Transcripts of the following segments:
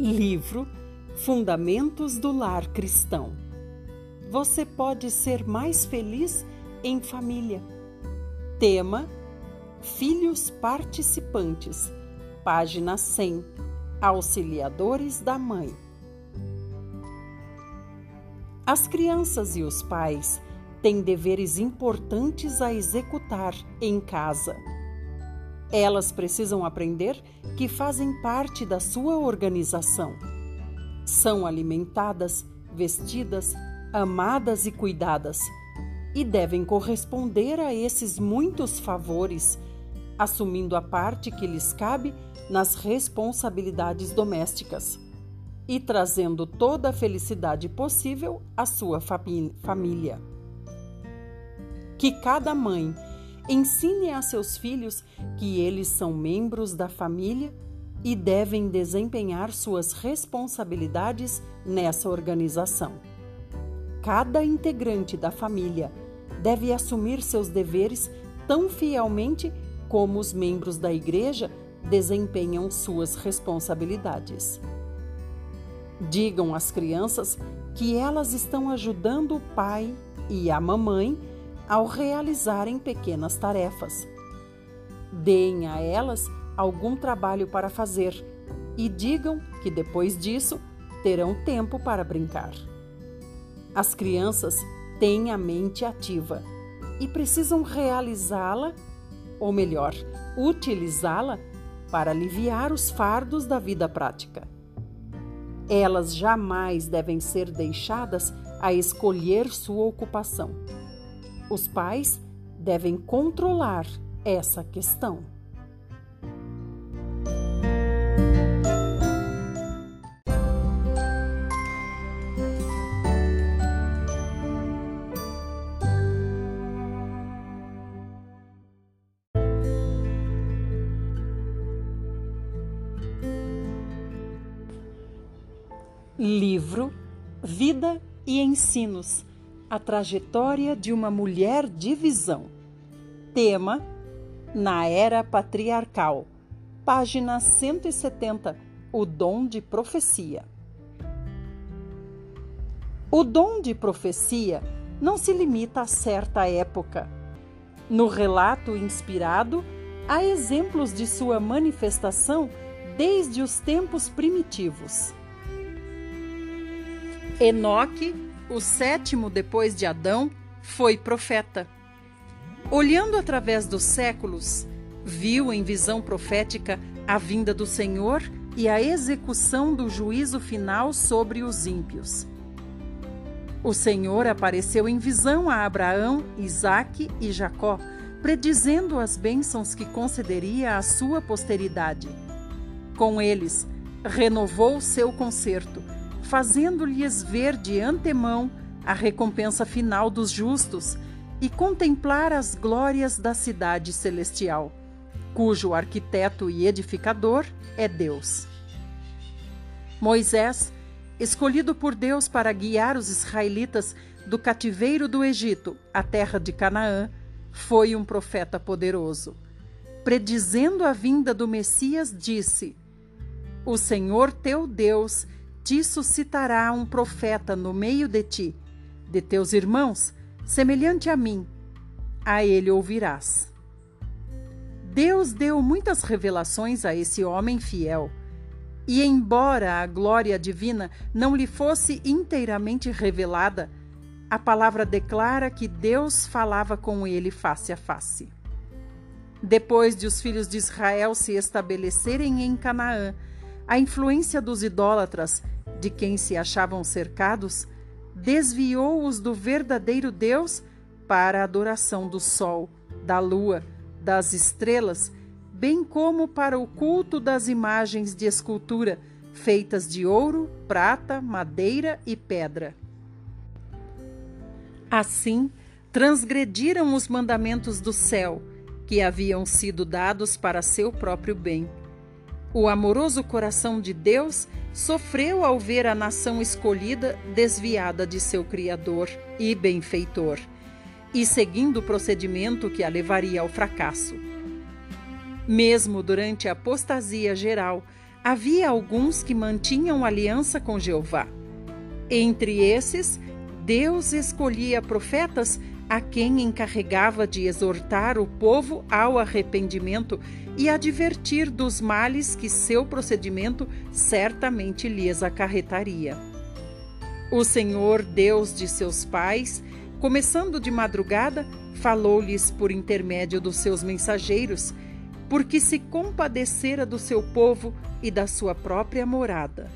Livro Fundamentos do Lar Cristão. Você pode ser mais feliz em família. Tema: Filhos participantes. Página 100. Auxiliadores da mãe. As crianças e os pais têm deveres importantes a executar em casa. Elas precisam aprender que fazem parte da sua organização. São alimentadas, vestidas, amadas e cuidadas, e devem corresponder a esses muitos favores, assumindo a parte que lhes cabe nas responsabilidades domésticas e trazendo toda a felicidade possível à sua família. Que cada mãe ensine a seus filhos que eles são membros da família e devem desempenhar suas responsabilidades nessa organização. Cada integrante da família deve assumir seus deveres tão fielmente como os membros da igreja desempenham suas responsabilidades. Digam às crianças que elas estão ajudando o pai e a mamãe ao realizarem pequenas tarefas. Deem a elas algum trabalho para fazer e digam que depois disso terão tempo para brincar. As crianças têm a mente ativa e precisam realizá-la, ou melhor, utilizá-la para aliviar os fardos da vida prática. Elas jamais devem ser deixadas a escolher sua ocupação. Os pais devem controlar essa questão. Livro Vida e Ensinos A trajetória de uma mulher de visão. Tema: Na Era Patriarcal. Página 170 O dom de profecia. O dom de profecia não se limita a certa época. No relato inspirado, há exemplos de sua manifestação desde os tempos primitivos. Enoque, o sétimo depois de Adão, foi profeta. Olhando através dos séculos, viu em visão profética a vinda do Senhor e a execução do juízo final sobre os ímpios. O Senhor apareceu em visão a Abraão, Isaque e Jacó, predizendo as bênçãos que concederia à sua posteridade. Com eles, renovou seu concerto fazendo-lhes ver de antemão a recompensa final dos justos e contemplar as glórias da cidade celestial, cujo arquiteto e edificador é Deus. Moisés, escolhido por Deus para guiar os israelitas do cativeiro do Egito à terra de Canaã, foi um profeta poderoso. Predizendo a vinda do Messias, disse: O Senhor teu Deus te suscitará um profeta no meio de ti, de teus irmãos, semelhante a mim. A ele ouvirás. Deus deu muitas revelações a esse homem fiel. E, embora a glória divina não lhe fosse inteiramente revelada, a palavra declara que Deus falava com ele face a face. Depois de os filhos de Israel se estabelecerem em Canaã, a influência dos idólatras, de quem se achavam cercados, desviou-os do verdadeiro Deus para a adoração do sol, da lua, das estrelas, bem como para o culto das imagens de escultura feitas de ouro, prata, madeira e pedra. Assim, transgrediram os mandamentos do céu, que haviam sido dados para seu próprio bem o amoroso coração de Deus sofreu ao ver a nação escolhida desviada de seu Criador e benfeitor, e seguindo o procedimento que a levaria ao fracasso. Mesmo durante a apostasia geral, havia alguns que mantinham aliança com Jeová. Entre esses, Deus escolhia profetas a quem encarregava de exortar o povo ao arrependimento e advertir dos males que seu procedimento certamente lhes acarretaria. O Senhor, Deus de seus pais, começando de madrugada, falou-lhes por intermédio dos seus mensageiros, porque se compadecera do seu povo e da sua própria morada.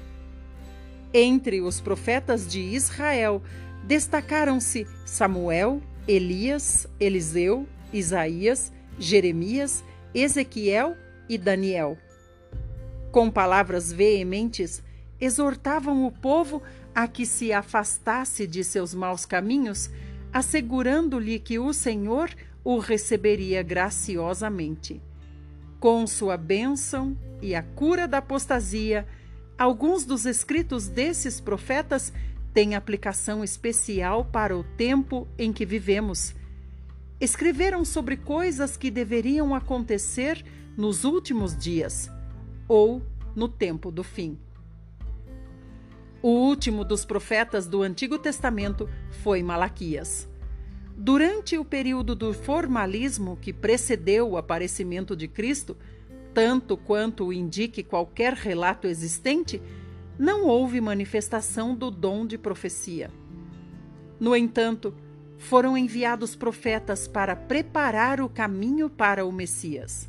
Entre os profetas de Israel destacaram-se Samuel, Elias, Eliseu, Isaías, Jeremias, Ezequiel e Daniel. Com palavras veementes, exortavam o povo a que se afastasse de seus maus caminhos, assegurando-lhe que o Senhor o receberia graciosamente. Com sua bênção e a cura da apostasia, alguns dos escritos desses profetas têm aplicação especial para o tempo em que vivemos. Escreveram sobre coisas que deveriam acontecer nos últimos dias ou no tempo do fim. O último dos profetas do Antigo Testamento foi Malaquias. Durante o período do formalismo que precedeu o aparecimento de Cristo, tanto quanto o indique qualquer relato existente, não houve manifestação do dom de profecia. No entanto, foram enviados profetas para preparar o caminho para o Messias.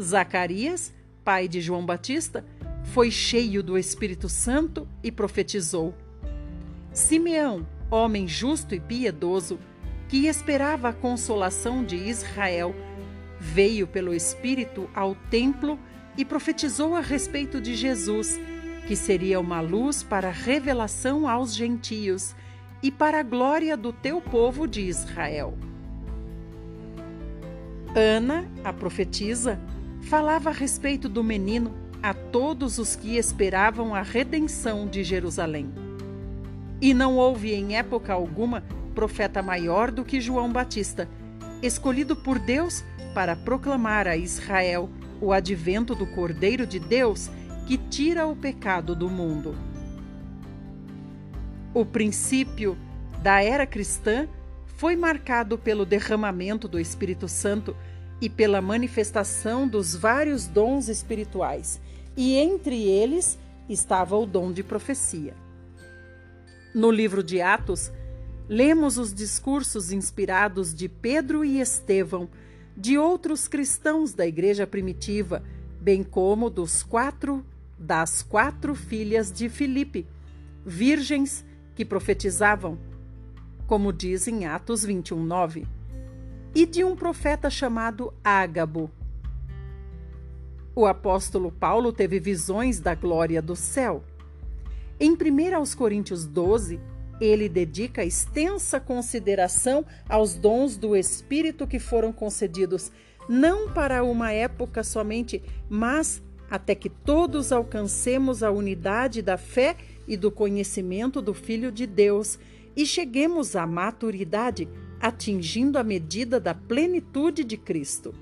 Zacarias, pai de João Batista, foi cheio do Espírito Santo e profetizou. Simeão, homem justo e piedoso, que esperava a consolação de Israel, veio pelo Espírito ao templo e profetizou a respeito de Jesus que seria uma luz para revelação aos gentios e para a glória do teu povo de Israel. Ana, a profetisa, falava a respeito do menino a todos os que esperavam a redenção de Jerusalém. E não houve em época alguma profeta maior do que João Batista, escolhido por Deus para proclamar a Israel o advento do Cordeiro de Deus que tira o pecado do mundo. O princípio da era cristã foi marcado pelo derramamento do Espírito Santo e pela manifestação dos vários dons espirituais, e entre eles estava o dom de profecia. No livro de Atos, lemos os discursos inspirados de Pedro e Estevão, de outros cristãos da igreja primitiva, bem como dos quatro das quatro filhas de Filipe, virgens que profetizavam, como diz em Atos 21, 9, e de um profeta chamado Ágabo. O apóstolo Paulo teve visões da glória do céu. Em 1 aos Coríntios 12, ele dedica extensa consideração aos dons do Espírito que foram concedidos, não para uma época somente, mas até que todos alcancemos a unidade da fé e do conhecimento do Filho de Deus e cheguemos à maturidade, atingindo a medida da plenitude de Cristo.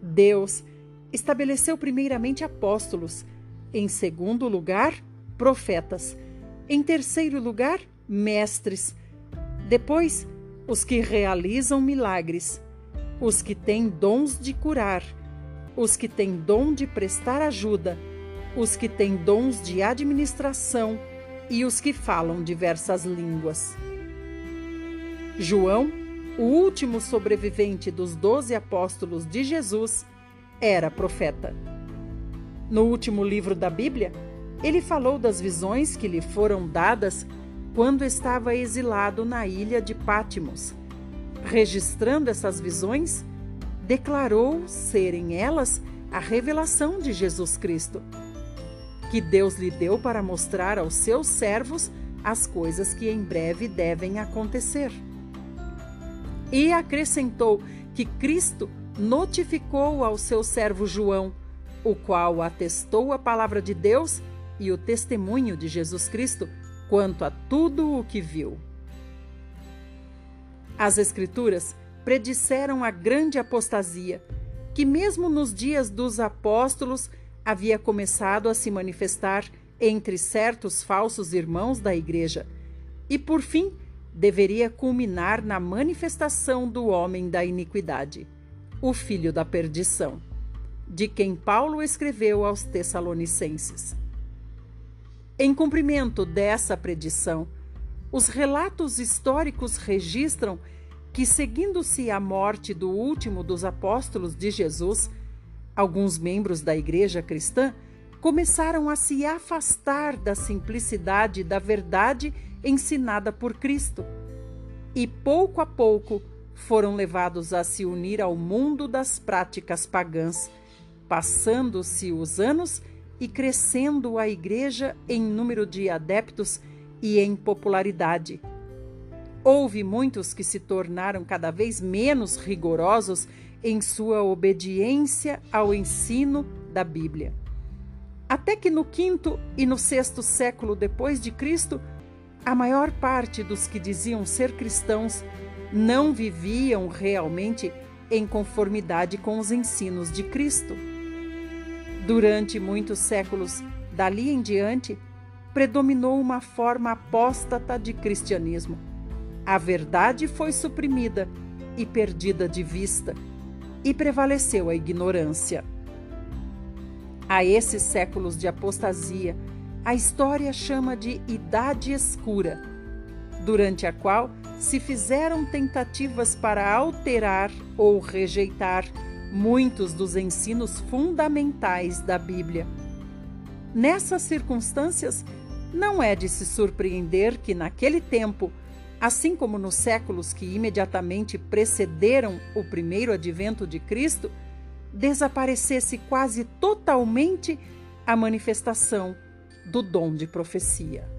Deus estabeleceu primeiramente apóstolos, em segundo lugar, profetas, em terceiro lugar, mestres, depois, os que realizam milagres, os que têm dons de curar os que têm dom de prestar ajuda, os que têm dons de administração e os que falam diversas línguas. João, o último sobrevivente dos doze apóstolos de Jesus, era profeta. No último livro da Bíblia, ele falou das visões que lhe foram dadas quando estava exilado na ilha de Pátimos. Registrando essas visões, declarou serem elas a revelação de Jesus Cristo, que Deus lhe deu para mostrar aos seus servos as coisas que em breve devem acontecer. E acrescentou que Cristo notificou ao seu servo João, o qual atestou a palavra de Deus e o testemunho de Jesus Cristo quanto a tudo o que viu. As Escrituras predisseram a grande apostasia, que mesmo nos dias dos apóstolos havia começado a se manifestar entre certos falsos irmãos da igreja e, por fim, deveria culminar na manifestação do homem da iniquidade, o filho da perdição, de quem Paulo escreveu aos Tessalonicenses. Em cumprimento dessa predição, os relatos históricos registram que, seguindo-se a morte do último dos apóstolos de Jesus, alguns membros da igreja cristã começaram a se afastar da simplicidade da verdade ensinada por Cristo e, pouco a pouco, foram levados a se unir ao mundo das práticas pagãs, passando-se os anos e crescendo a igreja em número de adeptos e em popularidade. Houve muitos que se tornaram cada vez menos rigorosos em sua obediência ao ensino da Bíblia. Até que no quinto e no sexto século depois de Cristo, a maior parte dos que diziam ser cristãos não viviam realmente em conformidade com os ensinos de Cristo. Durante muitos séculos dali em diante, predominou uma forma apóstata de cristianismo. A verdade foi suprimida e perdida de vista, e prevaleceu a ignorância. A esses séculos de apostasia, a história chama de Idade Escura, durante a qual se fizeram tentativas para alterar ou rejeitar muitos dos ensinos fundamentais da Bíblia. Nessas circunstâncias, não é de se surpreender que, naquele tempo, assim como nos séculos que imediatamente precederam o primeiro advento de Cristo, desaparecesse quase totalmente a manifestação do dom de profecia.